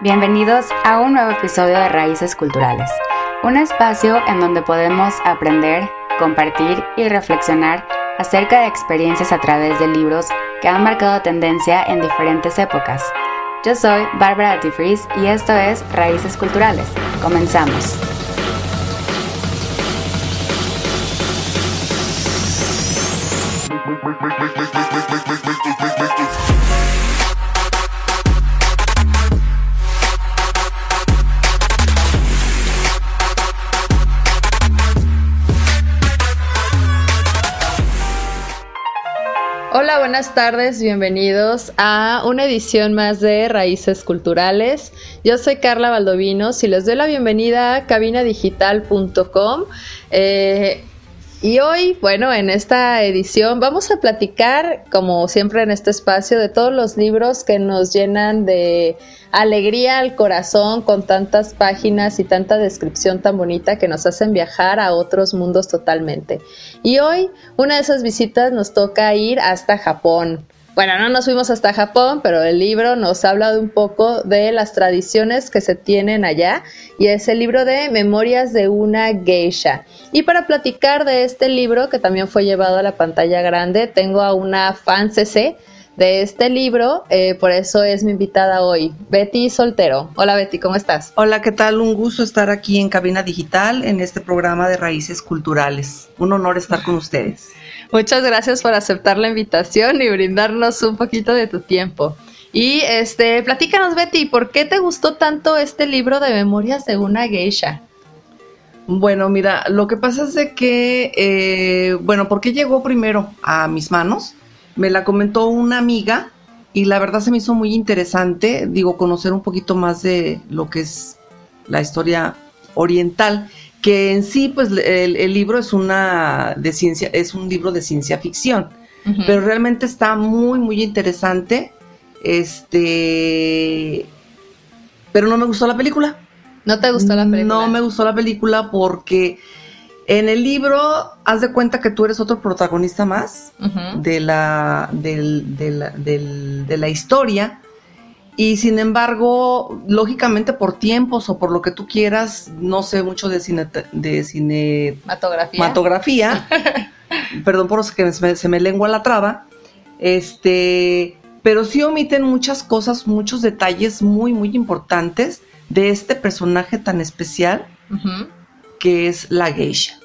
Bienvenidos a un nuevo episodio de Raíces Culturales, un espacio en donde podemos aprender, compartir y reflexionar acerca de experiencias a través de libros que han marcado tendencia en diferentes épocas. Yo soy Bárbara Artifris y esto es Raíces Culturales. Comenzamos. Buenas tardes, bienvenidos a una edición más de Raíces Culturales. Yo soy Carla Valdovinos y les doy la bienvenida a cabinadigital.com. y hoy, bueno, en esta edición vamos a platicar, como siempre en este espacio, de todos los libros que nos llenan de alegría al corazón con tantas páginas y tanta descripción tan bonita que nos hacen viajar a otros mundos totalmente. Y hoy, una de esas visitas nos toca ir hasta Japón. Bueno, no nos fuimos hasta Japón, pero el libro nos habla de un poco de las tradiciones que se tienen allá y es el libro de Memorias de una geisha. Y para platicar de este libro, que también fue llevado a la pantalla grande, tengo a una fan CC de este libro, eh, por eso es mi invitada hoy, Betty Soltero. Hola Betty, ¿cómo estás? Hola, ¿qué tal? Un gusto estar aquí en Cabina Digital en este programa de Raíces Culturales. Un honor estar con ustedes. Muchas gracias por aceptar la invitación y brindarnos un poquito de tu tiempo. Y este, platícanos, Betty, ¿por qué te gustó tanto este libro de memorias de una geisha? Bueno, mira, lo que pasa es de que, eh, bueno, ¿por qué llegó primero a mis manos? Me la comentó una amiga y la verdad se me hizo muy interesante, digo, conocer un poquito más de lo que es la historia oriental que en sí, pues el, libro es una de ciencia, es un libro de ciencia ficción, pero realmente está muy, muy interesante. Este, pero no me gustó la película. ¿No te gustó la película? No me gustó la película porque en el libro haz de cuenta que tú eres otro protagonista más de, la, del, de, la, de la historia. Y sin embargo, lógicamente por tiempos o por lo que tú quieras, no sé mucho de cine, de cinematografía. perdón por que se me lengua la traba. Este, pero sí omiten muchas cosas, muchos detalles muy, muy importantes de este personaje tan especial que es la geisha.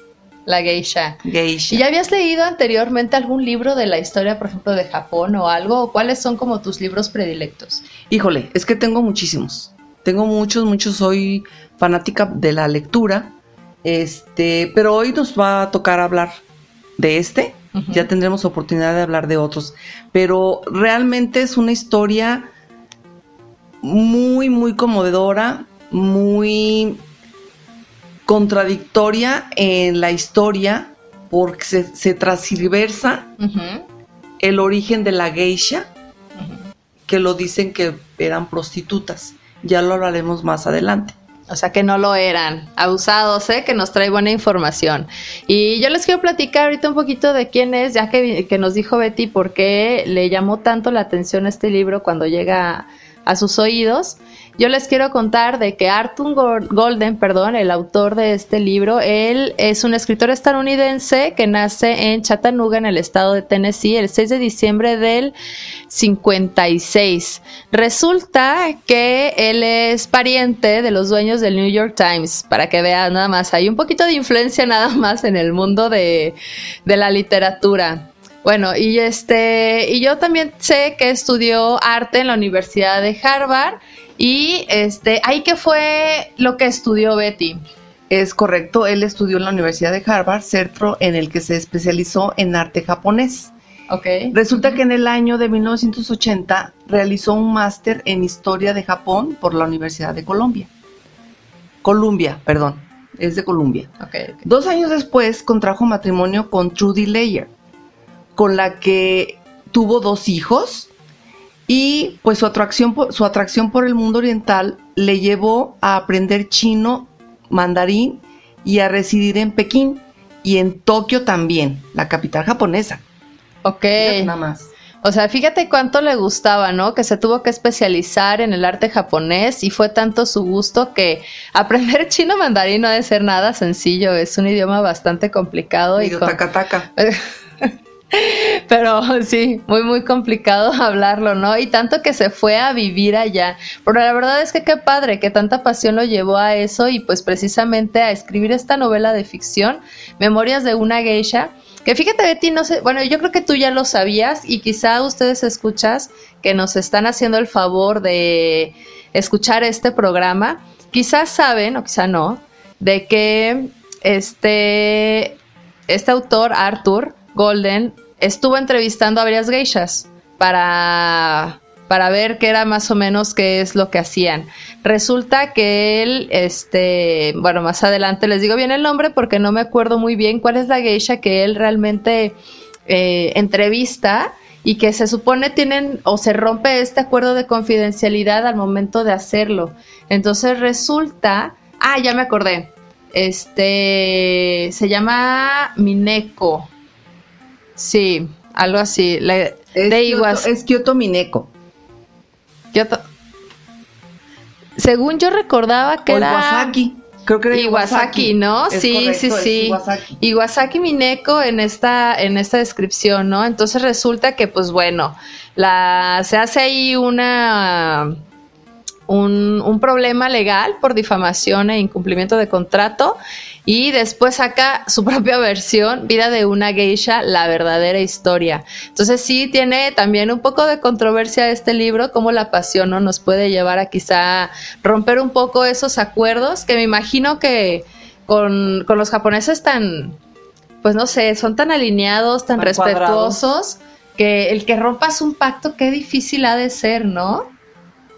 La geisha. Geisha. ¿Y ya habías leído anteriormente algún libro de la historia, por ejemplo, de Japón o algo? ¿Cuáles son como tus libros predilectos? Híjole, es que tengo muchísimos. Tengo muchos, muchos. Soy fanática de la lectura. Este, pero hoy nos va a tocar hablar de este. Ya tendremos oportunidad de hablar de otros. Pero realmente es una historia muy, muy conmovedora, muy contradictoria en la historia porque se, se transversa el origen de la geisha, que lo dicen que eran prostitutas. Ya lo hablaremos más adelante. O sea que no lo eran. Abusados, ¿eh? Que nos trae buena información. Y yo les quiero platicar ahorita un poquito de quién es, ya que, que nos dijo Betty por qué le llamó tanto la atención este libro cuando llega a sus oídos. Yo les quiero contar de que Arthur Golden, perdón, el autor de este libro, él es un escritor estadounidense que nace en Chattanooga, en el estado de Tennessee, el 6 de diciembre del 56. Resulta que él es pariente de los dueños del New York Times, para que vean nada más, hay un poquito de influencia nada más en el mundo de, de la literatura. Bueno, y este, y yo también sé que estudió arte en la Universidad de Harvard y este, ahí que fue lo que estudió Betty. Es correcto, él estudió en la Universidad de Harvard, centro en el que se especializó en arte japonés. Okay. Resulta que en el año de 1980 realizó un máster en historia de Japón por la Universidad de Colombia. Columbia, perdón, es de Columbia. Okay, Dos años después contrajo matrimonio con Trudy Layer, con la que tuvo dos hijos y pues su atracción, por, su atracción por el mundo oriental le llevó a aprender chino, mandarín y a residir en Pekín y en Tokio también, la capital japonesa. Ok. Nada más. O sea, fíjate cuánto le gustaba, ¿no? Que se tuvo que especializar en el arte japonés y fue tanto su gusto que aprender chino mandarín no debe ser nada sencillo, es un idioma bastante complicado y, con... taca, Pero sí, muy, muy complicado hablarlo, ¿no? Y tanto que se fue a vivir allá. Pero la verdad es que qué padre, que tanta pasión lo llevó a eso y pues precisamente a escribir esta novela de ficción, Memorias de una geisha que fíjate, Betty, no sé, bueno, yo creo que tú ya lo sabías y quizá ustedes escuchas que nos están haciendo el favor de escuchar este programa, quizás saben o quizá no, de que este, este autor, Arthur Golden, estuvo entrevistando a varias geishas para para ver qué era más o menos qué es lo que hacían. Resulta que él, este, bueno, más adelante les digo bien el nombre porque no me acuerdo muy bien cuál es la geisha que él realmente eh, entrevista y que se supone tienen o se rompe este acuerdo de confidencialidad al momento de hacerlo. Entonces resulta, ah, ya me acordé, este, se llama Mineko. Sí, algo así. es, es Kyoto Mineko. Según yo recordaba que era. Iwasaki. Creo que era Iwasaki, ¿no? sí, sí, sí. Iwasaki. Mineko en esta, en esta descripción, ¿no? Entonces resulta que, pues bueno, la, se hace ahí una. Un, un problema legal por difamación e incumplimiento de contrato y después saca su propia versión, Vida de una geisha, la verdadera historia. Entonces sí tiene también un poco de controversia este libro, como la pasión ¿no? nos puede llevar a quizá romper un poco esos acuerdos que me imagino que con, los japoneses tan, pues no sé, son tan alineados, tan, respetuosos, que el que rompas un pacto, qué difícil ha de ser, ¿no?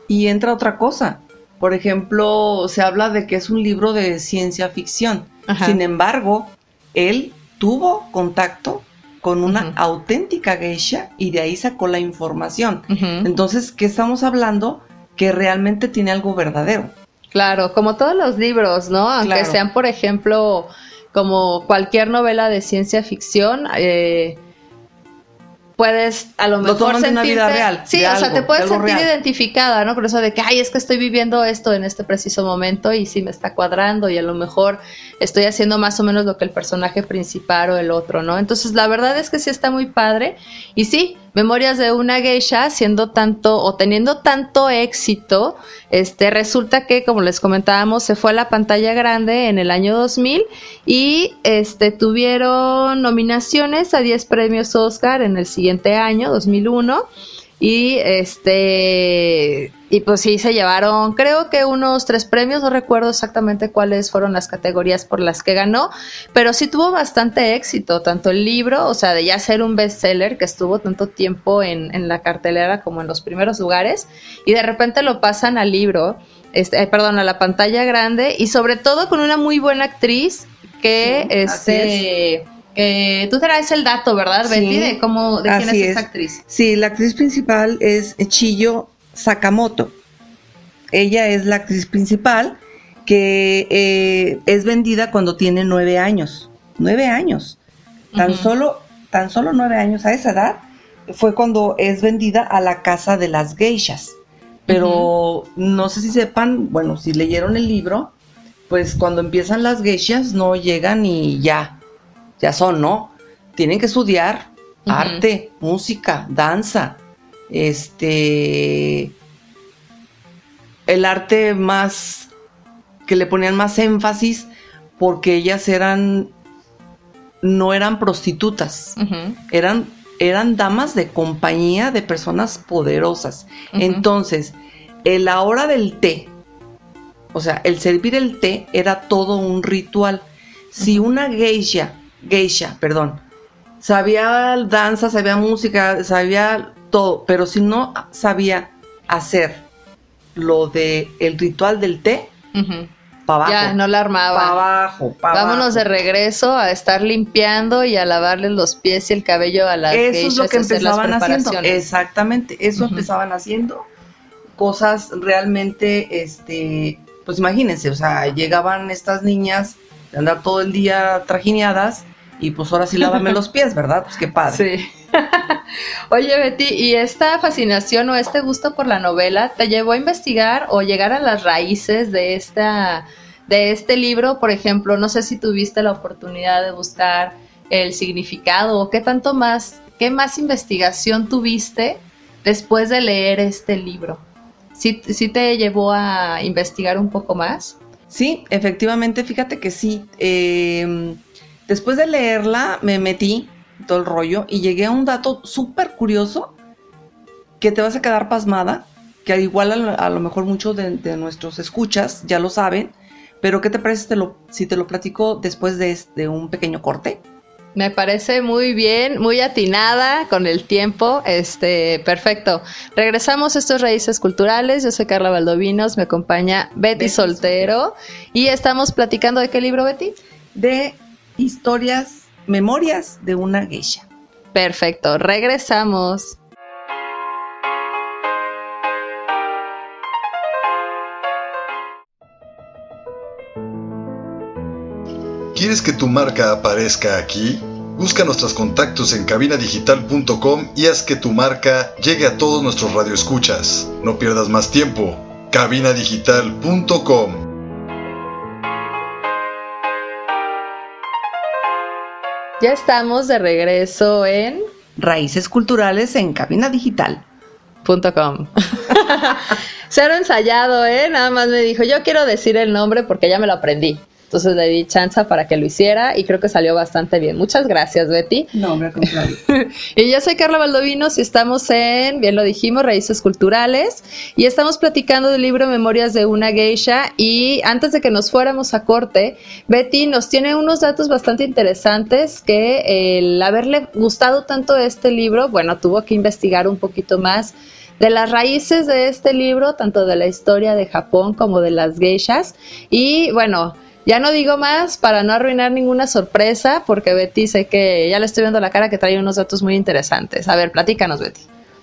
Y entra otra cosa. Por ejemplo, se habla de que es un libro de ciencia ficción. Sin embargo, él tuvo contacto con una auténtica geisha y de ahí sacó la información. Entonces, ¿qué estamos hablando? Que realmente tiene algo verdadero. Claro, como todos los libros, ¿no? Aunque sean, por ejemplo, como cualquier novela de ciencia ficción, eh, puedes a lo mejor sentirte, una vida real. Sí, o sea, te puedes sentir identificada, ¿no? Por eso de que, ay, es que estoy viviendo esto en este preciso momento y sí me está cuadrando y a lo mejor estoy haciendo más o menos lo que el personaje principal o el otro, ¿no? Entonces, la verdad es que sí está muy padre y sí, Memorias de una geisha siendo tanto o teniendo tanto éxito, este resulta que como les comentábamos se fue a la pantalla grande en el año 2000 y este tuvieron nominaciones a 10 premios Oscar en el siguiente año, 2001 y este y pues sí, se llevaron, creo que unos tres premios, no recuerdo exactamente cuáles fueron las categorías por las que ganó, pero sí tuvo bastante éxito, tanto el libro, o sea, de ya ser un bestseller que estuvo tanto tiempo en, en la cartelera como en los primeros lugares, y de repente lo pasan al libro, este, eh, perdón, a la pantalla grande, y sobre todo con una muy buena actriz que, este... tú traes el dato, ¿verdad, Betty? de cómo, de quién es esta actriz. Sí, la actriz principal es Chillo Sakamoto. Ella es la actriz principal que eh, es vendida cuando tiene nueve años. Nueve años. Tan solo, tan solo nueve años a esa edad fue cuando es vendida a la casa de las geishas. Pero no sé si sepan, bueno, si leyeron el libro, pues cuando empiezan las geishas no llegan y ya, ya son, ¿no? Tienen que estudiar arte, música, danza, este, el arte más, que le ponían más énfasis porque ellas eran, no eran prostitutas, eran, eran damas de compañía de personas poderosas. Entonces, la hora del té, o sea, el servir el té era todo un ritual. Si una geisha, geisha, perdón, sabía danza, sabía música, sabía todo, pero si no sabía hacer lo de el ritual del té, para abajo. Ya, no la armaba. Para abajo, para Vámonos de regreso a estar limpiando y a lavarle los pies y el cabello a las Eso es lo que empezaban haciendo. Exactamente, eso empezaban haciendo. Cosas realmente, este, pues imagínense, o sea, llegaban estas niñas de andar todo el día trajineadas y pues ahora sí lávame los pies, ¿verdad? Pues qué padre. Sí. Oye, Betty, ¿y esta fascinación o este gusto por la novela te llevó a investigar o llegar a las raíces de esta de este libro? Por ejemplo, no sé si tuviste la oportunidad de buscar el significado o qué tanto más, qué más investigación tuviste después de leer este libro. ¿Sí, sí te llevó a investigar un poco más? Sí, efectivamente, fíjate que sí. Em, después de leerla me metí todo el rollo y llegué a un dato súper curioso que te vas a quedar pasmada, que igual a, lo mejor muchos de, nuestros escuchas ya lo saben, pero ¿qué te parece si te lo, si te lo platico después de, de un pequeño corte? Me parece muy bien, muy atinada con el tiempo. Este, perfecto. Regresamos a estos raíces culturales. Yo soy Carla Valdovinos, me acompaña Betty, Soltero y estamos platicando de qué libro, Betty? De historias, memorias de una geisha. Perfecto, regresamos. ¿Quieres que tu marca aparezca aquí? Busca nuestros contactos en cabinadigital.com y haz que tu marca llegue a todos nuestros radioescuchas. No pierdas más tiempo. cabinadigital.com Ya estamos de regreso en Raíces Culturales en cabinadigital.com. Cero ensayado, ¿eh? Nada más me dijo, yo quiero decir el nombre porque ya me lo aprendí. Entonces le di chance para que lo hiciera y creo que salió bastante bien. Muchas gracias, Betty. No, me contrario. y yo soy Carla Valdovinos y estamos en, bien lo dijimos, Raíces Culturales y estamos platicando del libro Memorias de una Geisha y antes de que nos fuéramos a corte, Betty nos tiene unos datos bastante interesantes que el haberle gustado tanto este libro, bueno, tuvo que investigar un poquito más de las raíces de este libro, tanto de la historia de Japón como de las geishas. Y bueno, ya no digo más para no arruinar ninguna sorpresa, porque Betty sé que ya le estoy viendo la cara que trae unos datos muy interesantes. A ver, platícanos, Betty.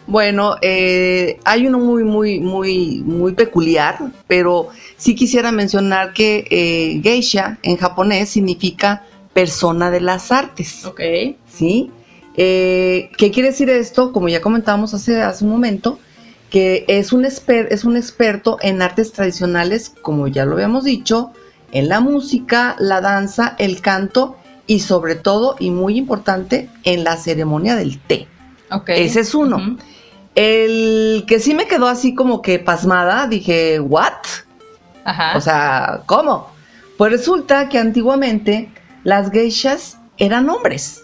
Bueno, eh, hay uno muy, muy, muy, muy peculiar, pero sí quisiera mencionar que eh, geisha en japonés significa persona de las artes. Ok. ¿Sí? Eh, ¿Qué quiere decir esto? Como ya comentábamos hace, hace un momento, que es un, es un experto en artes tradicionales, como ya lo habíamos dicho, en la música, la danza, el canto y sobre todo, y muy importante, en la ceremonia del té. Okay. Ese es uno. El que sí me quedó así como que pasmada, dije, ¿what? Ajá. O sea, ¿cómo? Pues resulta que antiguamente las geishas eran hombres.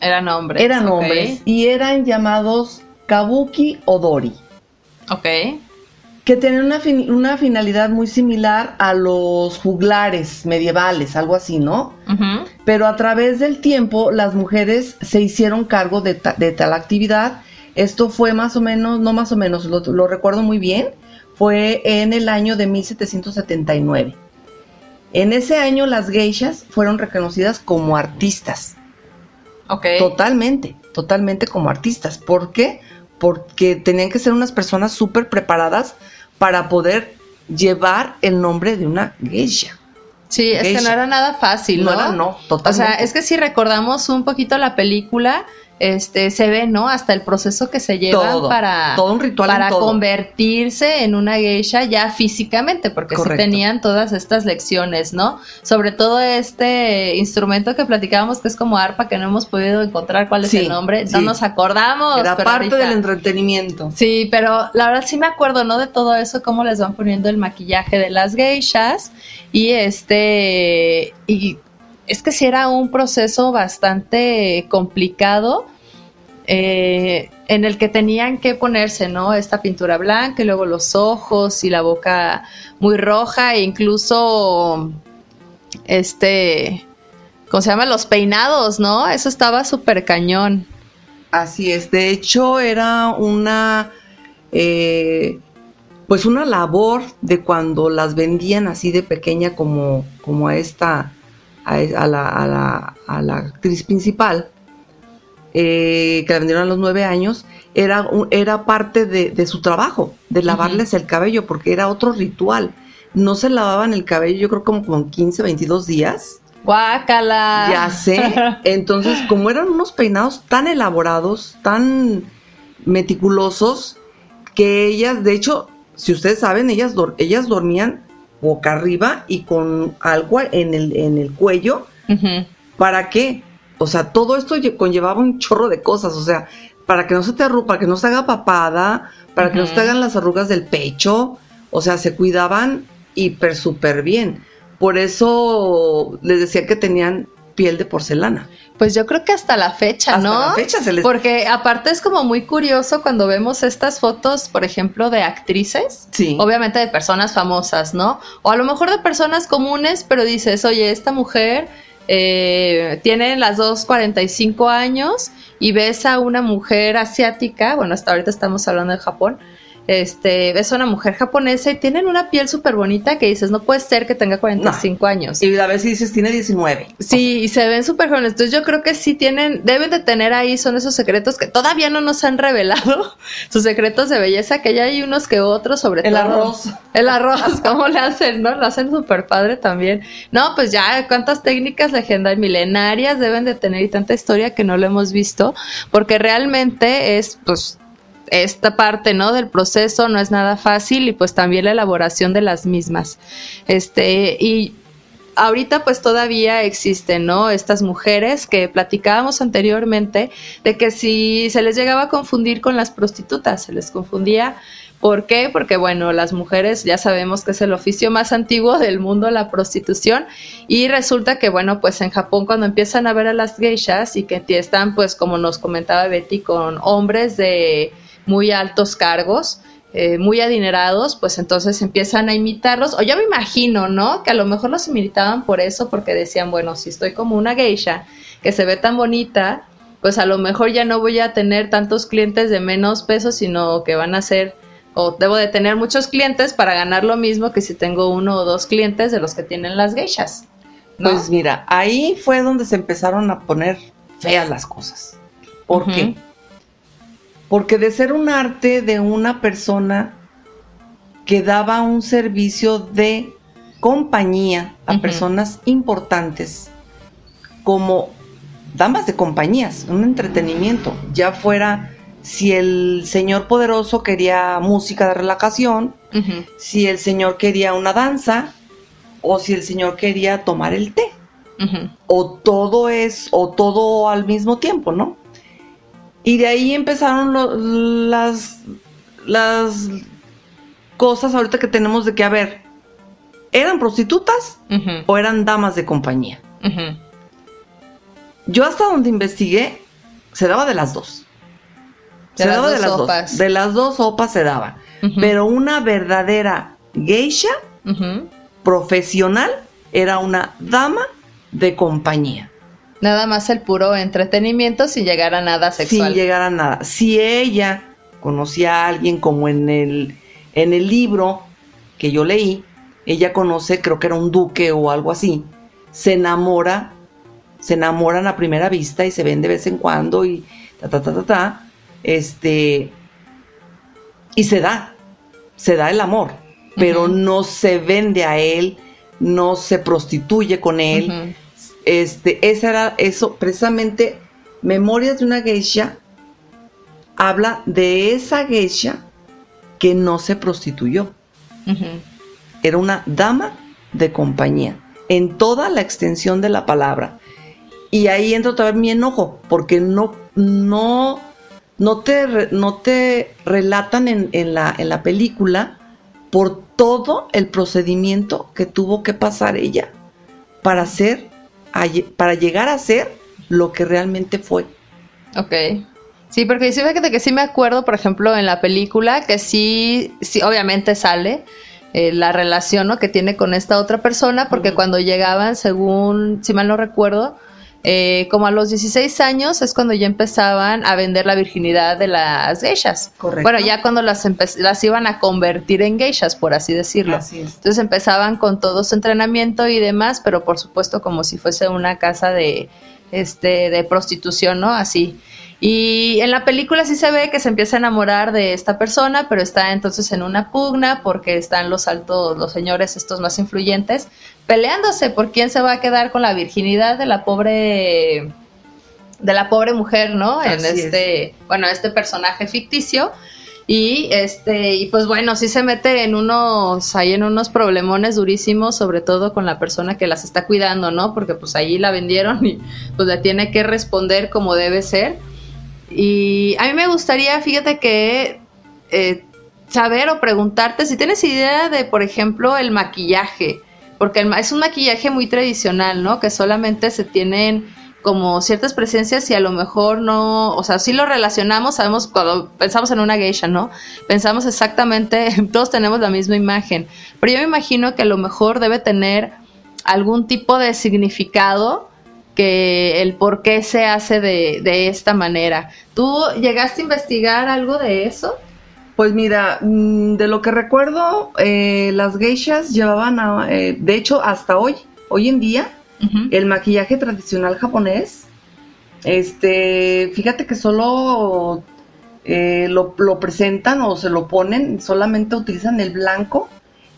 Eran hombres. Eran hombres y eran llamados kabuki odori. Ok que tienen una, una, finalidad muy similar a los juglares medievales, algo así, ¿no? Pero a través del tiempo las mujeres se hicieron cargo de, tal actividad. Esto fue más o menos, no más o menos, lo, recuerdo muy bien, fue en el año de 1779. En ese año las geishas fueron reconocidas como artistas. Ok. Totalmente, totalmente como artistas. ¿Por qué? Porque tenían que ser unas personas súper preparadas para poder llevar el nombre de una geisha. Sí, es que no era nada fácil, ¿no? No era, no, totalmente. O sea, es que si recordamos un poquito la película, este, se ve, ¿no? Hasta el proceso que se lleva para, todo un ritual para convertirse en una geisha ya físicamente, porque sí tenían todas estas lecciones, ¿no? Sobre todo este instrumento que platicábamos que es como arpa, que no hemos podido encontrar cuál es el nombre, no nos acordamos. Era parte del entretenimiento. Sí, pero la verdad sí me acuerdo, ¿no? De todo eso, cómo les van poniendo el maquillaje de las geishas y este, y es que sí era un proceso bastante complicado eh, en el que tenían que ponerse, ¿no? Esta pintura blanca y luego los ojos y la boca muy roja e incluso, este, ¿cómo se llama? Los peinados, ¿no? Eso estaba súper cañón. Así es, de hecho era una, eh, pues una labor de cuando las vendían así de pequeña como, como a esta a, la, actriz principal, eh, que la vendieron a los nueve años, era, era parte de, su trabajo, de lavarles el cabello, porque era otro ritual. No se lavaban el cabello, yo creo como con 15, 22 días. Guácala. Ya sé. Entonces, como eran unos peinados tan elaborados, tan meticulosos, que ellas, de hecho, si ustedes saben, ellas, ellas dormían boca arriba y con algo en el, en el cuello. ¿Para qué? O sea, todo esto lle- conllevaba un chorro de cosas. O sea, para que no se te arruga, para que no se haga papada, para que no se te hagan las arrugas del pecho. O sea, se cuidaban hiper súper bien. Por eso les decía que tenían piel de porcelana. Pues yo creo que hasta la fecha, Hasta ¿no? la fecha se les... Porque aparte es como muy curioso cuando vemos estas fotos, por ejemplo, de actrices. Sí. Obviamente de personas famosas, ¿no? O a lo mejor de personas comunes, pero dices, oye, esta mujer eh, tiene las dos 45 años y ves a una mujer asiática, bueno, hasta ahorita estamos hablando de Japón, este, ves a una mujer japonesa y tienen una piel súper bonita que dices, no puede ser que tenga 45 años. Y a si dices, tiene 19. Sí, y se ven súper jóvenes. Entonces yo creo que sí tienen, deben de tener ahí, son esos secretos que todavía no nos han revelado, sus secretos de belleza, que ya hay unos que otros, sobre El todo. arroz. El arroz, ¿cómo le hacen? ¿No? Lo hacen súper padre también. No, pues ya, cuántas técnicas legendarias, milenarias deben de tener y tanta historia que no lo hemos visto, porque realmente es, pues, esta parte, ¿no? Del proceso no es nada fácil y pues también la elaboración de las mismas. Este, y ahorita pues todavía existen, ¿no? Estas mujeres que platicábamos anteriormente de que si se les llegaba a confundir con las prostitutas, se les confundía. ¿Por qué? Porque bueno, las mujeres ya sabemos que es el oficio más antiguo del mundo, la prostitución, y resulta que bueno, pues en Japón cuando empiezan a ver a las geishas y que están pues como nos comentaba Betty con hombres de muy altos cargos, eh, muy adinerados, pues entonces empiezan a imitarlos, o yo me imagino, ¿no? Que a lo mejor los imitaban por eso, porque decían, bueno, si estoy como una geisha que se ve tan bonita, pues a lo mejor ya no voy a tener tantos clientes de menos peso, sino que van a ser, o debo de tener muchos clientes para ganar lo mismo que si tengo uno o dos clientes de los que tienen las geishas. ¿no? Pues mira, ahí fue donde se empezaron a poner feas las cosas. ¿Por qué? Porque de ser un arte de una persona que daba un servicio de compañía a personas importantes, como damas de compañías, un entretenimiento, ya fuera si el señor poderoso quería música de relajación, si el señor quería una danza o si el señor quería tomar el té. O todo es o todo al mismo tiempo, ¿no? Y de ahí empezaron lo- las las cosas ahorita que tenemos de que a ver, ¿eran prostitutas o eran damas de compañía? Yo hasta donde investigué se daba de las dos. De se las daba de las sopas. dos. De las dos sopas se daba. Pero una verdadera geisha profesional era una dama de compañía. Nada más el puro entretenimiento sin llegar a nada sexual. Sin llegar a nada. Si ella conocía a alguien como en el, en el libro que yo leí, ella conoce, creo que era un duque o algo así, se enamora, se enamoran a primera vista y se ven de vez en cuando y ta ta ta ta ta, este y se da, se da el amor, pero no se vende a él, no se prostituye con él. Este, esa era eso, precisamente Memorias de una geisha habla de esa geisha que no se prostituyó, era una dama de compañía, en toda la extensión de la palabra. Y ahí entra otra vez mi enojo, porque no, no, no te, no te relatan en, en la, en la película por todo el procedimiento que tuvo que pasar ella para ser, a para llegar a ser lo que realmente fue. Ok. Sí, porque sí, fíjate que sí me acuerdo, por ejemplo, en la película, que sí, sí obviamente sale eh, la relación ¿no? que tiene con esta otra persona, porque cuando llegaban, según, si mal no recuerdo, eh, como a los 16 años es cuando ya empezaban a vender la virginidad de las geishas. Correcto. Bueno, ya cuando las, las iban a convertir en geishas, por así decirlo. Así es. Entonces empezaban con todo su entrenamiento y demás, pero por supuesto como si fuese una casa de, este, de prostitución, ¿no? Así. Y en la película sí se ve que se empieza a enamorar de esta persona, pero está entonces en una pugna porque están los altos, los señores estos más influyentes, peleándose por quién se va a quedar con la virginidad de la pobre de la pobre mujer, ¿no? en este, bueno, este personaje ficticio. Y este, y pues bueno, sí se mete en unos, ahí en unos problemones durísimos, sobre todo con la persona que las está cuidando, ¿no? Porque pues ahí la vendieron y pues le tiene que responder como debe ser. Y a mí me gustaría, fíjate que eh, saber o preguntarte si tienes idea de, por ejemplo, el maquillaje, porque es un maquillaje muy tradicional, ¿no? Que solamente se tienen como ciertas presencias y a lo mejor no, o sea, si lo relacionamos, sabemos cuando pensamos en una geisha, ¿no? Pensamos exactamente, todos tenemos la misma imagen, pero yo me imagino que a lo mejor debe tener algún tipo de significado que el por qué se hace de, de esta manera. ¿Tú llegaste a investigar algo de eso? Pues mira, mm, de lo que recuerdo, eh, las geishas llevaban, eh, de hecho, hasta hoy, hoy en día, el maquillaje tradicional japonés, este, fíjate que solo eh, lo, presentan o se lo ponen, solamente utilizan el blanco,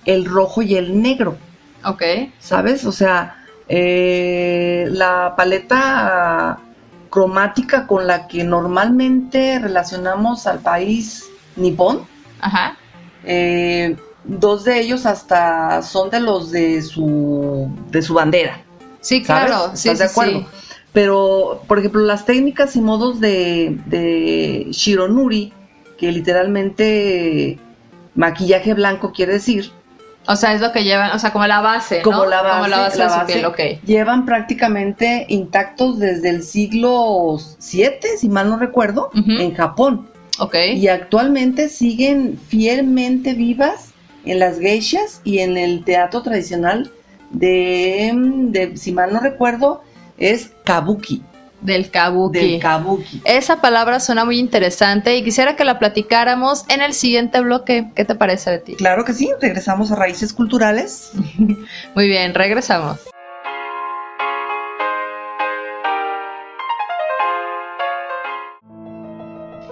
el rojo y el negro. Ok. ¿Sabes? O sea, eh, la paleta cromática con la que normalmente relacionamos al país nipón. Ajá. Eh, dos de ellos hasta son de los de su de su bandera. Sí, claro, sí, de acuerdo. Pero, por ejemplo, las técnicas y modos de, de Shironuri, que literalmente maquillaje blanco quiere decir. O sea, es lo que llevan, o sea, como la base, ¿no? Como la base, como la base, de su piel, ok. Llevan prácticamente intactos desde el siglo VII, si mal no recuerdo, en Japón. Ok. Y actualmente siguen fielmente vivas en las geishas y en el teatro tradicional de, si mal no recuerdo, es kabuki. Del kabuki. Del kabuki. Esa palabra suena muy interesante y quisiera que la platicáramos en el siguiente bloque. ¿Qué te parece, Betty? Claro que sí, regresamos a Raíces Culturales. muy bien, regresamos.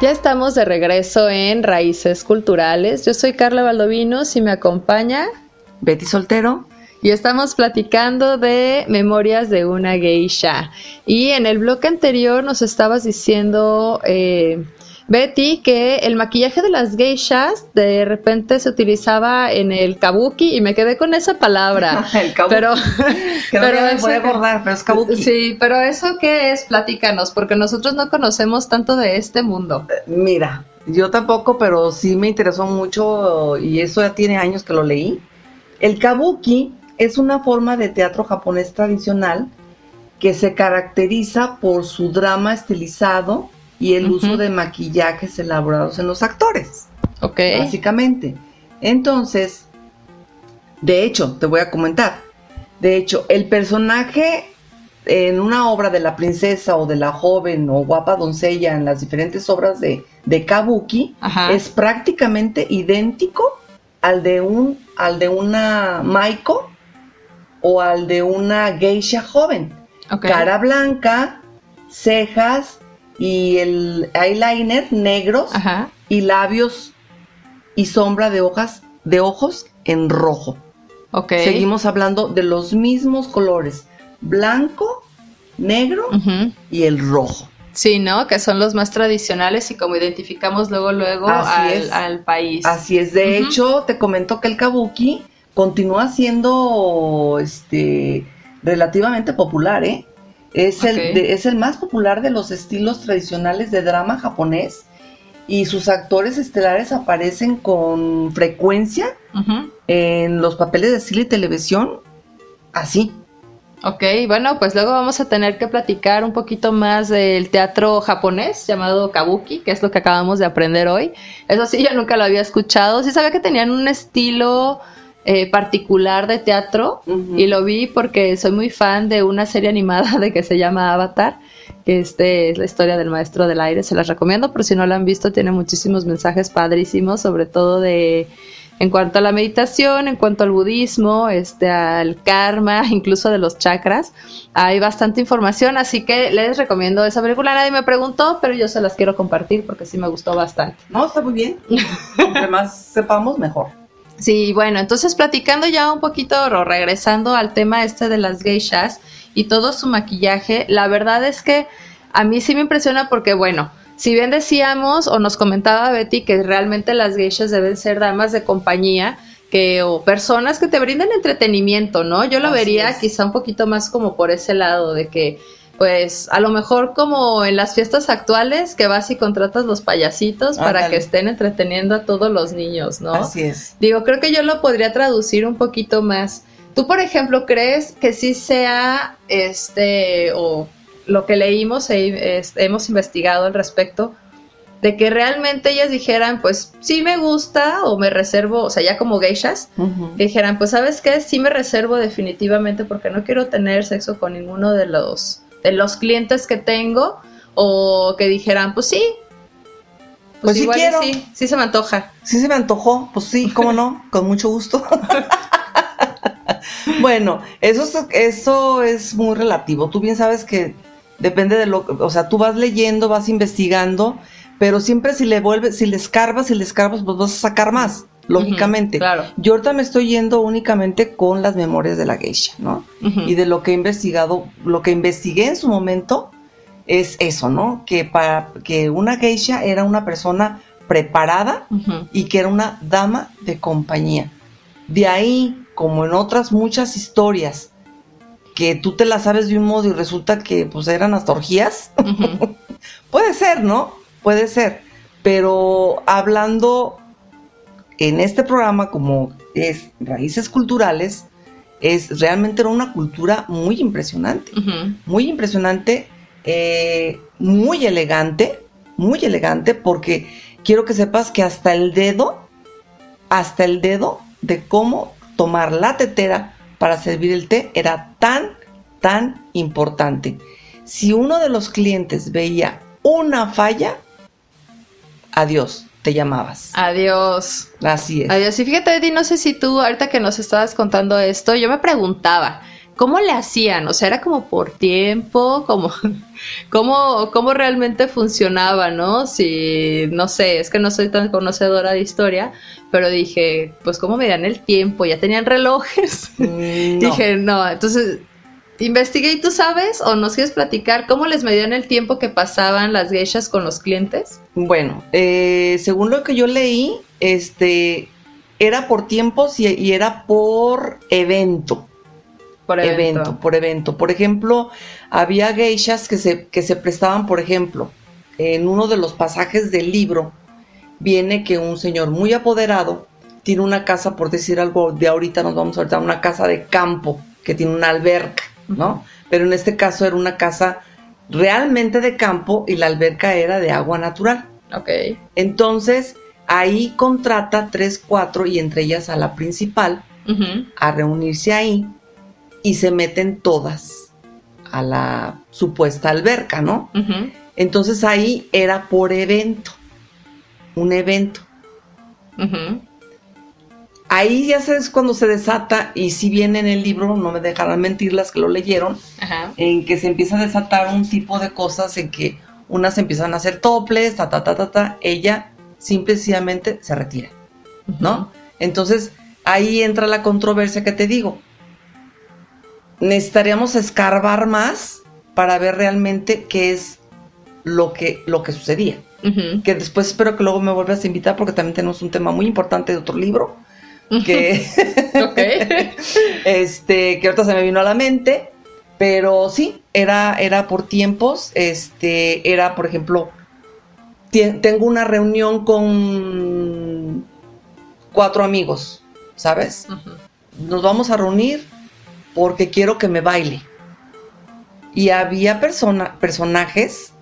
Ya estamos de regreso en Raíces Culturales. Yo soy Carla Valdovinos y me acompaña Betty Soltero y estamos platicando de Memorias de una Geisha. Y en el bloque anterior nos estabas diciendo, eh, Betty, que el maquillaje de las geishas de repente se utilizaba en el kabuki y me quedé con esa palabra. el kabuki. Pero, me acordar, pero es kabuki. Sí, pero eso qué es, platícanos, porque nosotros no conocemos tanto de este mundo. Eh, mira, yo tampoco, pero sí me interesó mucho y eso ya tiene años que lo leí. El kabuki es una forma de teatro japonés tradicional que se caracteriza por su drama estilizado y el uso de maquillajes elaborados en los actores. Ok. Básicamente. Entonces, de hecho, te voy a comentar. De hecho, el personaje en una obra de la princesa o de la joven o guapa doncella en las diferentes obras de, de Kabuki es prácticamente idéntico al de un al de una Maiko o al de una geisha joven. Cara blanca, cejas y el eyeliner negros y labios y sombra de hojas de ojos en rojo. Seguimos hablando de los mismos colores, blanco, negro y el rojo. Sí, ¿no? Que son los más tradicionales y como identificamos luego, luego al, país. Así es. De hecho, te comento que el kabuki continúa siendo este, relativamente popular, ¿eh? Es, el, es el más popular de los estilos tradicionales de drama japonés y sus actores estelares aparecen con frecuencia en los papeles de cine y televisión así, Ok, bueno, pues luego vamos a tener que platicar un poquito más del teatro japonés llamado kabuki, que es lo que acabamos de aprender hoy. Eso sí, yo nunca lo había escuchado. Sí sabía que tenían un estilo eh, particular de teatro y lo vi porque soy muy fan de una serie animada de que se llama Avatar, que este es la historia del maestro del aire. Se las recomiendo, pero si no la han visto, tiene muchísimos mensajes padrísimos, sobre todo de en cuanto a la meditación, en cuanto al budismo, este, al karma, incluso de los chakras, hay bastante información, así que les recomiendo esa película. Nadie me preguntó, pero yo se las quiero compartir porque sí me gustó bastante. No, está muy bien. Entre más sepamos, mejor. Sí, bueno, entonces platicando ya un poquito o regresando al tema este de las geishas y todo su maquillaje, la verdad es que a mí sí me impresiona porque, bueno, si bien decíamos o nos comentaba Betty que realmente las geishas deben ser damas de compañía, que o personas que te brinden entretenimiento, ¿no? Yo lo vería quizá un poquito más como por ese lado de que pues a lo mejor como en las fiestas actuales que vas y contratas los payasitos para que estén entreteniendo a todos los niños, ¿no? Así es. Digo, creo que yo lo podría traducir un poquito más. Tú, por ejemplo, crees que sí sea este o lo que leímos e hemos investigado al respecto, de que realmente ellas dijeran, pues sí me gusta o me reservo, o sea, ya como geishas, dijeran, pues sabes qué, sí me reservo definitivamente porque no quiero tener sexo con ninguno de los, de los clientes que tengo, o que dijeran, pues sí. Pues, pues sí quiero. Sí, sí se me antoja. Sí se me antojó, pues sí, cómo no, con mucho gusto. bueno, eso eso es muy relativo. Tú bien sabes que depende de lo, o sea, tú vas leyendo, vas investigando, pero siempre si le vuelves, si le escarbas, si le escarbas, pues vas a sacar más, lógicamente. claro. Yo ahorita me estoy yendo únicamente con las memorias de la geisha, ¿no? Y de lo que he investigado, lo que investigué en su momento es eso, ¿no? Que para que una geisha era una persona preparada y que era una dama de compañía. De ahí, como en otras muchas historias, que tú te la sabes de un modo y resulta que pues eran hasta orgías. Puede ser, ¿no? Puede ser. Pero hablando en este programa como es Raíces Culturales, es realmente era una cultura muy impresionante. Muy impresionante, eh, muy elegante, muy elegante, porque quiero que sepas que hasta el dedo, hasta el dedo de cómo tomar la tetera para servir el té era tan, tan importante. Si uno de los clientes veía una falla, adiós, te llamabas. Adiós. Así es. Adiós. Y fíjate, Eddie, no sé si tú, ahorita que nos estabas contando esto, yo me preguntaba, ¿cómo le hacían? O sea, era como por tiempo, como, ¿cómo, cómo realmente funcionaba, no? Si, no sé, es que no soy tan conocedora de historia, pero dije, pues, ¿cómo medían el tiempo? ¿Ya tenían relojes? Mm, dije, no, entonces, investigué y tú sabes, o nos quieres platicar, ¿cómo les medían el tiempo que pasaban las geishas con los clientes? Bueno, eh, según lo que yo leí, este, era por tiempos y era por evento. Por evento. Por evento. Por ejemplo, había geishas que se, que se prestaban, por ejemplo, en uno de los pasajes del libro, viene que un señor muy apoderado tiene una casa, por decir algo de ahorita, nos vamos a ahorita, una casa de campo que tiene una alberca, ¿no? Pero en este caso era una casa realmente de campo y la alberca era de agua natural. Ok. Entonces, ahí contrata tres, cuatro y entre ellas a la principal a reunirse ahí y se meten todas a la supuesta alberca, ¿no? Entonces ahí era por evento, un evento. Ahí ya sabes cuando se desata, y si viene en el libro, no me dejarán mentir las que lo leyeron, en que se empieza a desatar un tipo de cosas en que unas empiezan a hacer toples, ta, ta, ta, ta, ta, ella simplemente se retira, ¿no? Entonces ahí entra la controversia que te digo necesitaríamos escarbar más para ver realmente qué es lo que, lo que sucedía. Que después espero que luego me vuelvas a invitar porque también tenemos un tema muy importante de otro libro. Que, este, que ahorita se me vino a la mente. Pero sí, era, era por tiempos. Este, era, por ejemplo, tengo una reunión con cuatro amigos, ¿sabes? Nos vamos a reunir porque quiero que me baile. Y había persona, personajes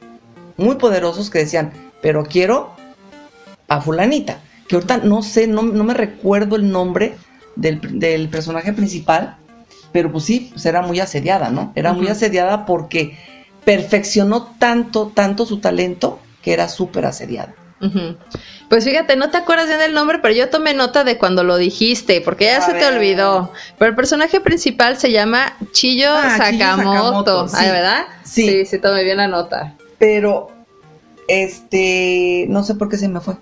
muy poderosos que decían, pero quiero a fulanita. Que ahorita no sé, no, no me recuerdo el nombre del, del, personaje principal, pero pues sí, pues era muy asediada, ¿no? Era muy asediada porque perfeccionó tanto, tanto su talento que era súper asediada. Pues fíjate, no te acuerdas bien del nombre, pero yo tomé nota de cuando lo dijiste, porque ya se te olvidó. Pero el personaje principal se llama Chillo ah, Sakamoto, sí. ¿verdad? Sí. sí, sí, tomé bien la nota. Pero, este, no sé por qué se me fue.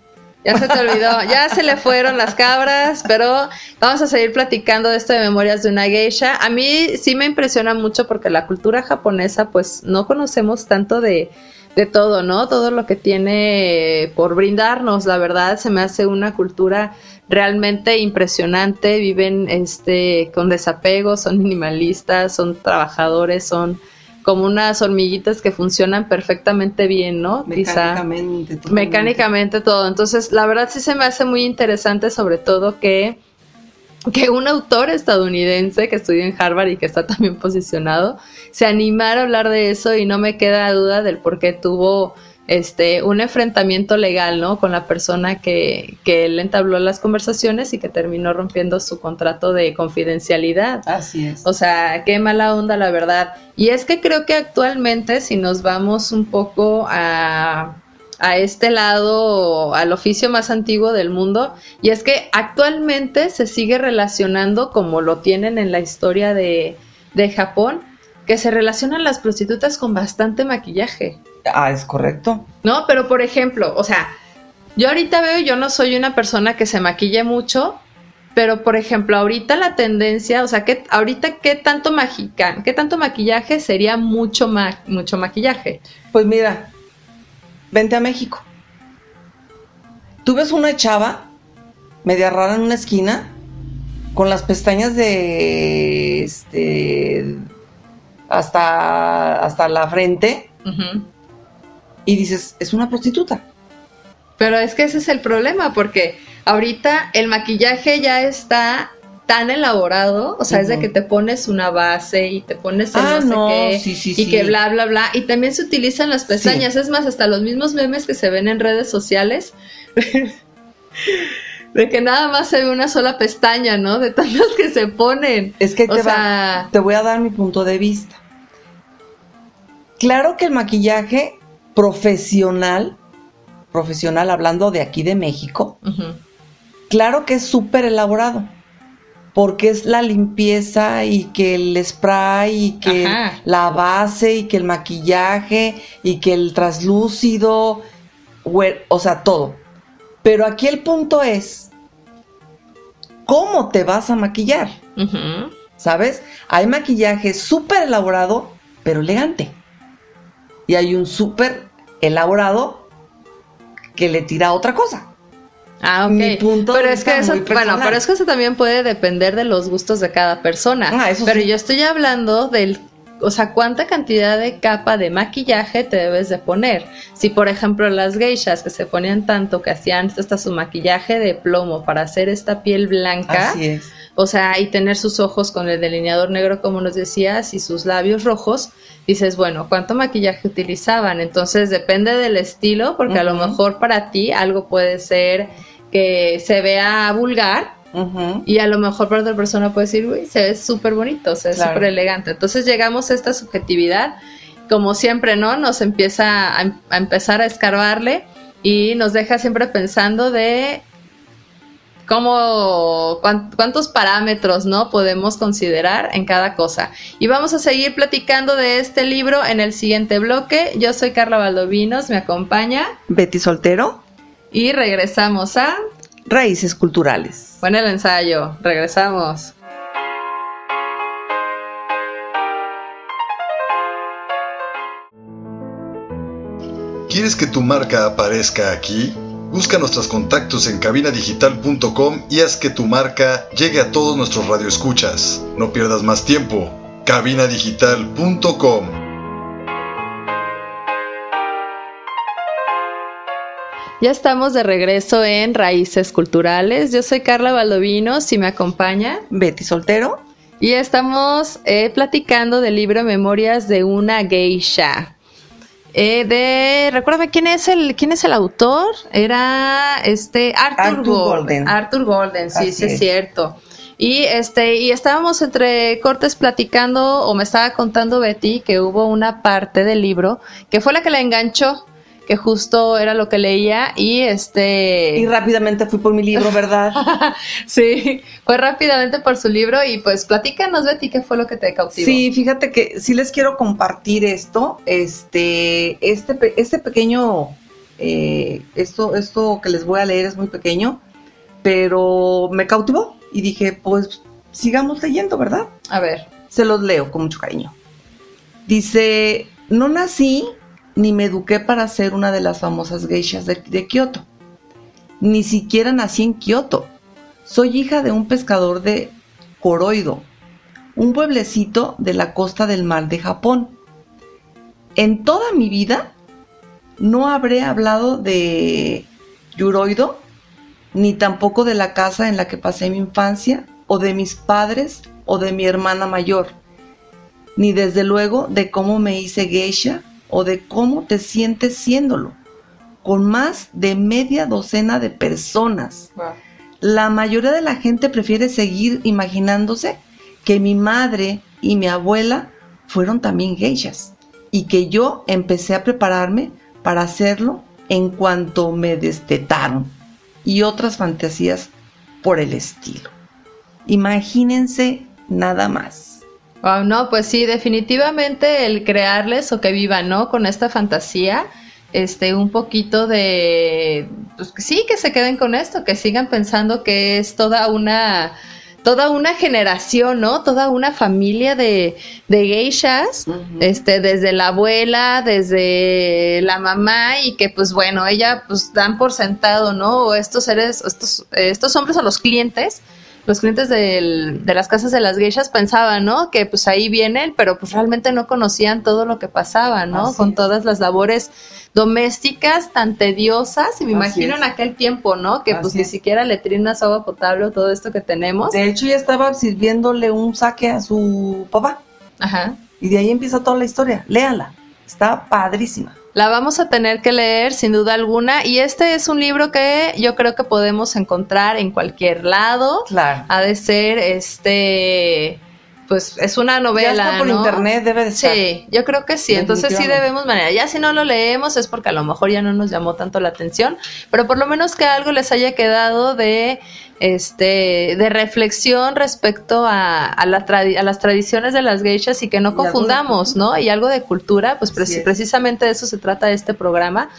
Ya se te olvidó, ya se le fueron las cabras, pero vamos a seguir platicando de esto de Memorias de una Geisha. A mí sí me impresiona mucho porque la cultura japonesa, pues no conocemos tanto de, de todo, ¿no? Todo lo que tiene por brindarnos, la verdad, se me hace una cultura realmente impresionante, viven este con desapego, son minimalistas, son trabajadores, son como unas hormiguitas que funcionan perfectamente bien, ¿no? Mecánicamente. Quizá, mecánicamente todo. Entonces, la verdad sí se me hace muy interesante, sobre todo que que un autor estadounidense que estudia en Harvard y que está también posicionado se animara a hablar de eso y no me queda duda del por qué tuvo este un enfrentamiento legal, ¿no? Con la persona que, que él entabló las conversaciones y que terminó rompiendo su contrato de confidencialidad. Así es. O sea, qué mala onda, la verdad. Y es que creo que actualmente, si nos vamos un poco a a este lado, al oficio más antiguo del mundo, y es que actualmente se sigue relacionando como lo tienen en la historia de, de Japón, que se relacionan las prostitutas con bastante maquillaje. Ah, es correcto. No, pero por ejemplo, o sea, yo ahorita veo, yo no soy una persona que se maquille mucho, pero por ejemplo, ahorita la tendencia, o sea, que ahorita qué tanto mágica, qué tanto maquillaje sería mucho mucho maquillaje. Pues mira, vente a México. Tú ves una chava media rara en una esquina con las pestañas de este hasta hasta la frente y dices, es una prostituta. Pero es que ese es el problema porque ahorita el maquillaje ya está tan elaborado, o sea, es de que te pones una base y te pones el ah, no, sé qué y que bla bla bla y también se utilizan las pestañas, es más hasta los mismos memes que se ven en redes sociales de que nada más se ve una sola pestaña, ¿no? De tantas que se ponen. Es que te, te voy a dar mi punto de vista. Claro que el maquillaje profesional, profesional hablando de aquí de México, claro que es súper elaborado porque es la limpieza y que el spray y que la base y que el maquillaje y que el traslúcido, o sea, todo. Pero aquí el punto es, ¿cómo te vas a maquillar? ¿Sabes? Hay maquillaje súper elaborado, pero elegante. Y hay un súper elaborado que le tira otra cosa. Ah, ok. Mi punto pero es que eso, bueno, pero es que eso también puede depender de los gustos de cada persona. Ah, eso pero yo estoy hablando del o sea, cuánta cantidad de capa de maquillaje te debes de poner. Si, por ejemplo, las geishas que se ponían tanto que hacían hasta su maquillaje de plomo para hacer esta piel blanca. Así es. O sea, y tener sus ojos con el delineador negro, como nos decías, y sus labios rojos, dices, bueno, ¿cuánto maquillaje utilizaban? Entonces depende del estilo, porque a lo mejor para ti algo puede ser que se vea vulgar y a lo mejor para otra persona puede decir, uy, se ve súper bonito, se ve súper elegante. Entonces llegamos a esta subjetividad, como siempre, ¿no? Nos empieza a, empezar a escarbarle y nos deja siempre pensando de cómo, cuántos parámetros, ¿no? Podemos considerar en cada cosa. Y vamos a seguir platicando de este libro en el siguiente bloque. Yo soy Carla Valdovinos, me acompaña Betty Soltero y regresamos a Raíces Culturales. Buen el ensayo, regresamos. ¿Quieres que tu marca aparezca aquí? Busca nuestros contactos en cabinadigital.com y haz que tu marca llegue a todos nuestros radioescuchas. No pierdas más tiempo. cabinadigital.com Ya estamos de regreso en Raíces Culturales. Yo soy Carla Valdovinos y me acompaña Betty Soltero. Y estamos eh, platicando del libro Memorias de una geisha. Eh, de, recuérdame quién es el quién es el autor. Era este Arthur, Arthur Gol- Golden. Arthur Golden, sí, Así sí es es. cierto. Y este y estábamos entre cortes platicando o me estaba contando Betty que hubo una parte del libro que fue la que la enganchó, que justo era lo que leía y este Y rápidamente fui por mi libro, ¿verdad? Sí, fue rápidamente por su libro y pues platícanos, Betty, qué fue lo que te cautivó. Sí, fíjate que sí les quiero compartir esto. Este, este, este pequeño, eh, esto, esto que les voy a leer es muy pequeño, pero me cautivó y dije, pues sigamos leyendo, ¿verdad? A ver. Se los leo con mucho cariño. Dice, no nací ni me eduqué para ser una de las famosas geishas de, Kioto. Ni siquiera nací en Kioto. Soy hija de un pescador de Koroido, un pueblecito de la costa del mar de Japón. En toda mi vida no habré hablado de Yuroido, ni tampoco de la casa en la que pasé mi infancia, o de mis padres, o de mi hermana mayor, ni desde luego de cómo me hice geisha, o de cómo te sientes siéndolo, con más de media docena de personas. La mayoría de la gente prefiere seguir imaginándose que mi madre y mi abuela fueron también geishas y que yo empecé a prepararme para hacerlo en cuanto me destetaron y otras fantasías por el estilo. Imagínense nada más. Wow, no, pues sí, definitivamente el crearles o que vivan, ¿no? Con esta fantasía, este, un poquito de, pues sí, que se queden con esto, que sigan pensando que es toda una, toda una generación, ¿no? Toda una familia de, de geishas, este, desde la abuela, desde la mamá y que pues bueno, ella pues dan por sentado, ¿no? O estos seres, estos, estos hombres o los clientes, los clientes del- de las casas de las geishas pensaban, ¿no? Que pues ahí vienen, pero pues realmente no conocían todo lo que pasaba, ¿no? Así Con es. todas las labores domésticas tan tediosas y me Así imagino es. en aquel tiempo, ¿no? Que pues ni siquiera letrinas, agua potable todo esto que tenemos. De hecho, ya estaba sirviéndole un saque a su papá Ajá. y de ahí empieza toda la historia. Léala, está padrísima. La vamos a tener que leer sin duda alguna y este es un libro que yo creo que podemos encontrar en cualquier lado. Claro. Ha de ser este pues es una novela, ya está por ¿no? internet, debe de estar. Sí, yo creo que sí. Entonces sí debemos manejar. Ya si no lo leemos es porque a lo mejor ya no nos llamó tanto la atención, pero por lo menos que algo les haya quedado de este de reflexión respecto a, a, la a las tradiciones de las geishas y que no Y confundamos, ¿no? Y algo de cultura, pues preci- es. precisamente de eso se trata este programa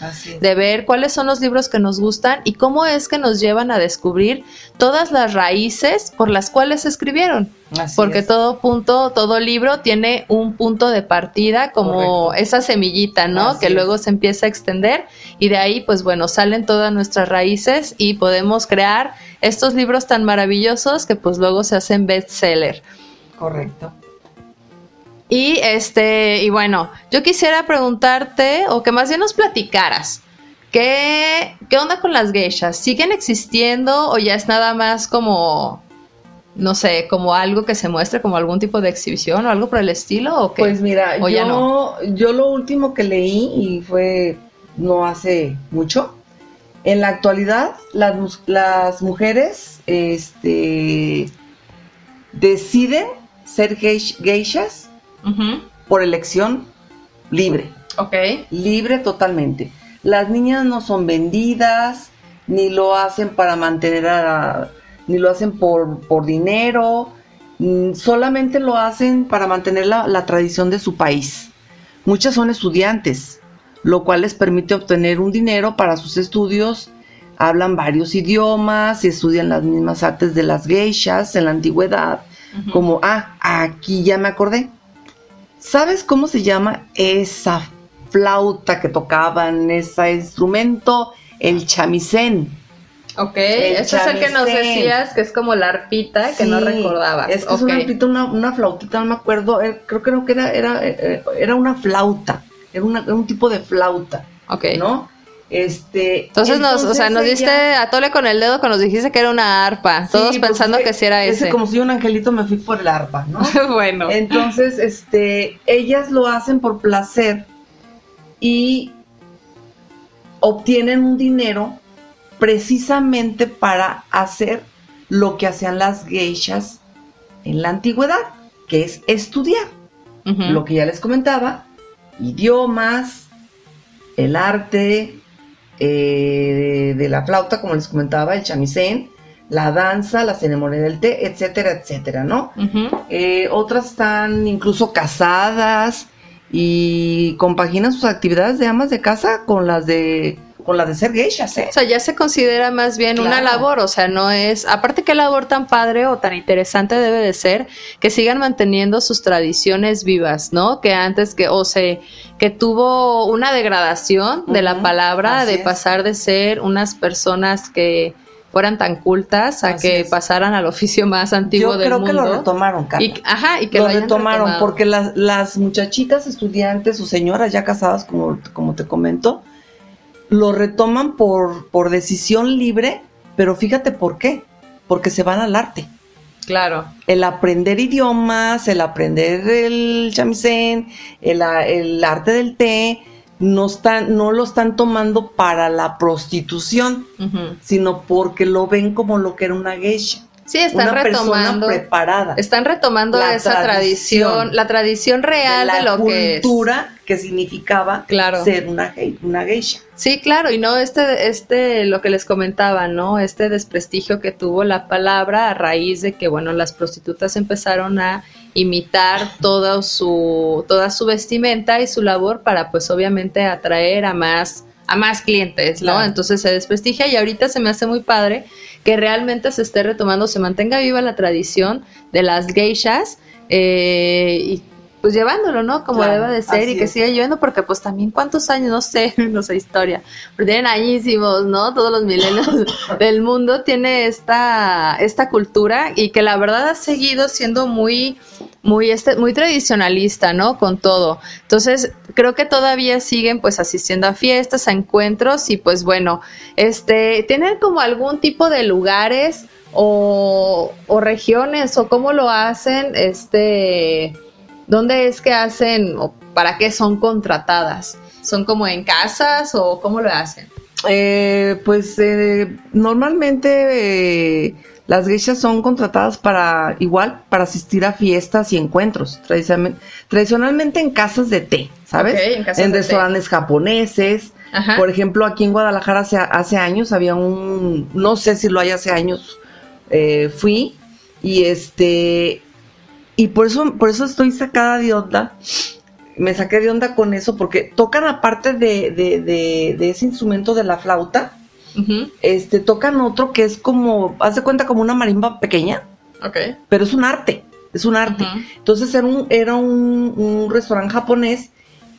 de ver cuáles son los libros que nos gustan y cómo es que nos llevan a descubrir todas las raíces por las cuales se escribieron. Así Porque es. todo punto, todo libro tiene un punto de partida como Correcto. esa semillita, ¿no? Así que es. luego se empieza a extender y de ahí, pues bueno, salen todas nuestras raíces y podemos crear estos libros tan maravillosos que pues luego se hacen bestseller. Correcto. Y este, y bueno, yo quisiera preguntarte, o que más bien nos platicaras, ¿qué, qué onda con las geishas? ¿Siguen existiendo o ya es nada más como, no sé, como algo que se muestre, como algún tipo de exhibición o algo por el estilo? ¿O qué? Pues mira, ¿O yo, ya no? yo lo último que leí y fue no hace mucho. En la actualidad, las, las mujeres este, deciden ser geish- geishas por elección libre. Ok. libre totalmente. Las niñas no son vendidas, ni lo hacen para mantener a, ni lo hacen por, por dinero, mm, solamente lo hacen para mantener la, la tradición de su país. Muchas son estudiantes, lo cual les permite obtener un dinero para sus estudios. Hablan varios idiomas y estudian las mismas artes de las geishas en la antigüedad. Como, ah, aquí ya me acordé. ¿Sabes cómo se llama esa flauta que tocaban, ese instrumento? El chamisén. Ok, El ese es el que nos decías que es como la arpita que no recordabas. Es que es una, arpita, una, una flautita, no me acuerdo. eh, creo que era, era, eh, era una flauta. Era, una- era un tipo de flauta. Ok. ¿no? Este, entonces, nos, o sea, nos diste a tole con el dedo cuando nos dijiste que era una arpa, todos pues, pensando que, sí era ese. Como si un angelito me fui por el arpa, ¿no? bueno. Entonces, este, ellas lo hacen por placer y obtienen un dinero precisamente para hacer lo que hacían las geishas en la antigüedad, que es estudiar. Lo que ya les comentaba, idiomas, el arte eh, de la flauta, como les comentaba, el chamisén, la danza, la ceremonia del té, etcétera, etcétera, ¿no? Eh, otras están incluso casadas y compaginan sus actividades de amas de casa con las de con la de ser geishas, ¿eh? O sea, ya se considera más bien una labor, o sea, no es, aparte qué labor tan padre o tan interesante debe de ser que sigan manteniendo sus tradiciones vivas, ¿no? Que antes que, o sea, que tuvo una degradación de la palabra, de pasar de ser unas personas que fueran tan cultas a que pasaran al oficio más antiguo del mundo. Yo creo que lo retomaron, Carlos. Y, ajá, y que lo, retomaron porque las, las muchachitas estudiantes o señoras ya casadas, como, como te comento, lo retoman por, por decisión libre, pero fíjate por qué, porque se van al arte. Claro. El aprender idiomas, el aprender el chamisén, el, el arte del té, no, están, no lo están tomando para la prostitución, sino porque lo ven como lo que era una geisha. Sí, están retomando. preparada. Están retomando esa tradición, la tradición real de, lo que es. cultura que significaba ser una, una geisha. Sí, claro, y no este, este, lo que les comentaba, ¿no? Este desprestigio que tuvo la palabra a raíz de que, bueno, las prostitutas empezaron a imitar toda su, toda su vestimenta y su labor para, pues, obviamente, atraer a más a más clientes, ¿no? Entonces se desprestigia y ahorita se me hace muy padre que realmente se esté retomando, se mantenga viva la tradición de las geishas eh, y pues llevándolo, ¿no? Como debe de ser y que siga llevando porque pues también cuántos años, no sé, no sé historia, pero tienen añísimos, ¿no? Todos los milenios del mundo tiene esta, esta cultura y que la verdad ha seguido siendo muy muy, este, muy tradicionalista, ¿no? Con todo. Entonces, creo que todavía siguen pues asistiendo a fiestas, a encuentros y pues bueno, este, ¿tienen como algún tipo de lugares o, o regiones o cómo lo hacen? Este, ¿dónde es que hacen o para qué son contratadas? ¿Son como en casas o cómo lo hacen? Eh, pues eh, normalmente eh, las geishas son contratadas para, igual, para asistir a fiestas y encuentros, tradicionalmente, en casas de té, ¿sabes? en, restaurantes japoneses. Por ejemplo, aquí en Guadalajara hace, hace, años había un, no sé si lo hay hace años, eh, fui y este, y por eso, por eso estoy sacada de onda. Me saqué de onda con eso porque tocan aparte de, de, de, de ese instrumento de la flauta, este, tocan otro que es como, haz de cuenta como una marimba pequeña. Pero es un arte, es un arte. Entonces era un, era un, restaurante japonés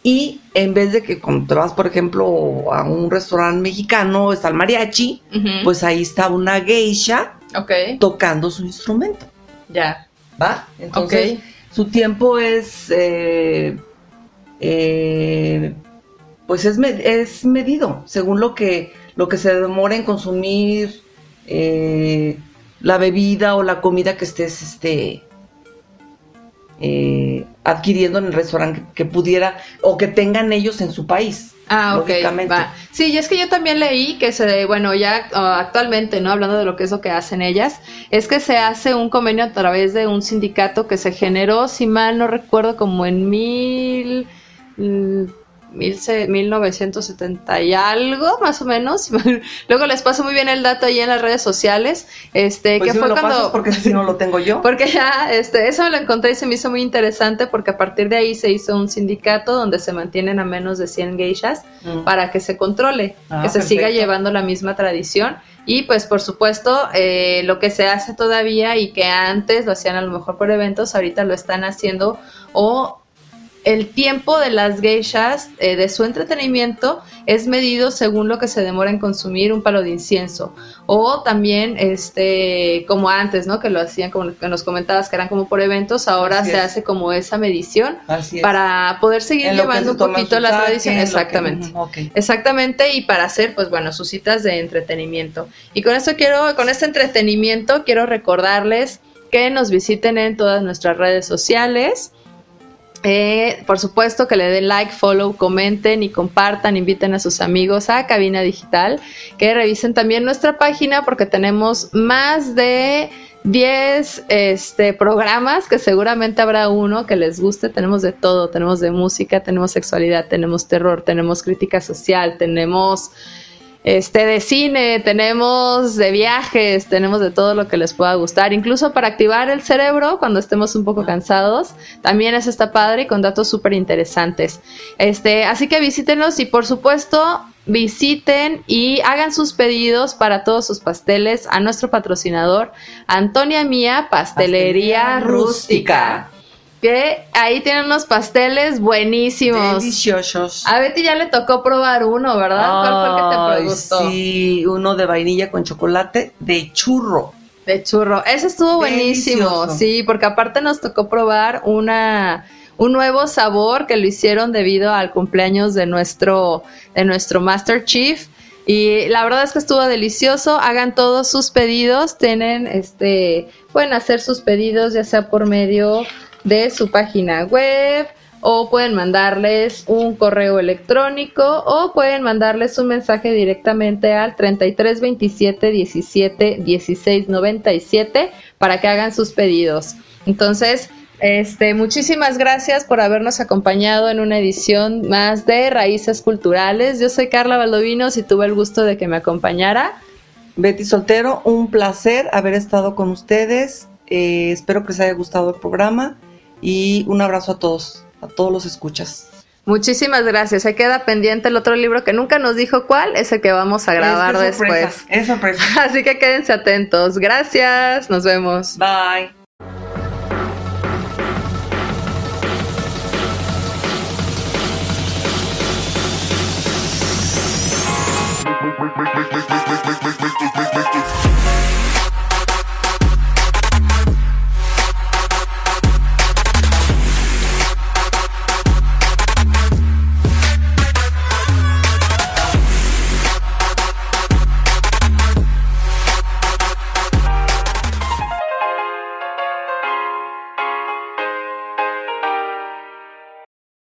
y en vez de que cuando te vas, por ejemplo, a un restaurante mexicano, está el mariachi, pues ahí está una geisha tocando su instrumento. Ya. ¿Va? Entonces, su tiempo es... Eh, eh, pues es, es medido según lo que lo que se demora en consumir eh, la bebida o la comida que estés este, eh, adquiriendo en el restaurante que, pudiera o que tengan ellos en su país. Ah, ok. Sí, y es que yo también leí que se, bueno, ya ah, actualmente, ¿no? Hablando de lo que es lo que hacen ellas, es que se hace un convenio a través de un sindicato que se generó, si mal no recuerdo, como en mil mm, 1970 y algo, más o menos. Luego les paso muy bien el dato ahí en las redes sociales. Este, pues que fue cuando. porque si no lo tengo yo. Porque ya, este, eso lo encontré y se me hizo muy interesante porque a partir de ahí se hizo un sindicato donde se mantienen a menos de 100 geishas mm. para que se controle, ah, que se siga llevando la misma tradición. Y pues por supuesto, eh, lo que se hace todavía y que antes lo hacían a lo mejor por eventos, ahorita lo están haciendo o el tiempo de las geishas, eh, de su entretenimiento, es medido según lo que se demora en consumir un palo de incienso. O también, este, como antes, ¿no? Que lo hacían, como nos comentabas, que eran como por eventos, ahora se hace como esa medición para poder seguir llevando un poquito la tradición. Exactamente. Exactamente, y para hacer, pues bueno, sus citas de entretenimiento. Y con esto quiero, con este entretenimiento, quiero recordarles que nos visiten en todas nuestras redes sociales. Eh, por supuesto que le den like, follow, comenten y compartan, inviten a sus amigos a Cabina Digital, que revisen también nuestra página porque tenemos más de 10 este, programas que seguramente habrá uno que les guste. Tenemos de todo, tenemos de música, tenemos sexualidad, tenemos terror, tenemos crítica social, tenemos este, de cine, tenemos de viajes, tenemos de todo lo que les pueda gustar, incluso para activar el cerebro cuando estemos un poco cansados, también eso está padre y con datos súper interesantes. Este, así que visítenos y por supuesto visiten y hagan sus pedidos para todos sus pasteles a nuestro patrocinador Antonia Mía Pastelería, Rústica que ahí tienen unos pasteles buenísimos. Deliciosos. A Betty ya le tocó probar uno, ¿verdad? ¿Cuál fue el que te gustó? Sí, uno de vainilla con chocolate de churro. De churro. Ese estuvo buenísimo, sí, porque aparte nos tocó probar una un nuevo sabor que lo hicieron debido al cumpleaños de nuestro de nuestro Master Chief. Y la verdad es que estuvo delicioso. Hagan todos sus pedidos. Tienen, este, pueden hacer sus pedidos ya sea por medio de su página web o pueden mandarles un correo electrónico o pueden mandarles un mensaje directamente al 33 27 17 16 97 para que hagan sus pedidos. Entonces, este, muchísimas gracias por habernos acompañado en una edición más de Raíces Culturales. Yo soy Carla Valdovinos y tuve el gusto de que me acompañara. Betty Soltero, un placer haber estado con ustedes. Eh, espero que les haya gustado el programa y un abrazo a todos, a todos los escuchas. Muchísimas gracias. Se queda pendiente el otro libro que nunca nos dijo cuál, ese que vamos a grabar después. Es sorpresa. Así que quédense atentos. Gracias. Nos vemos. Bye.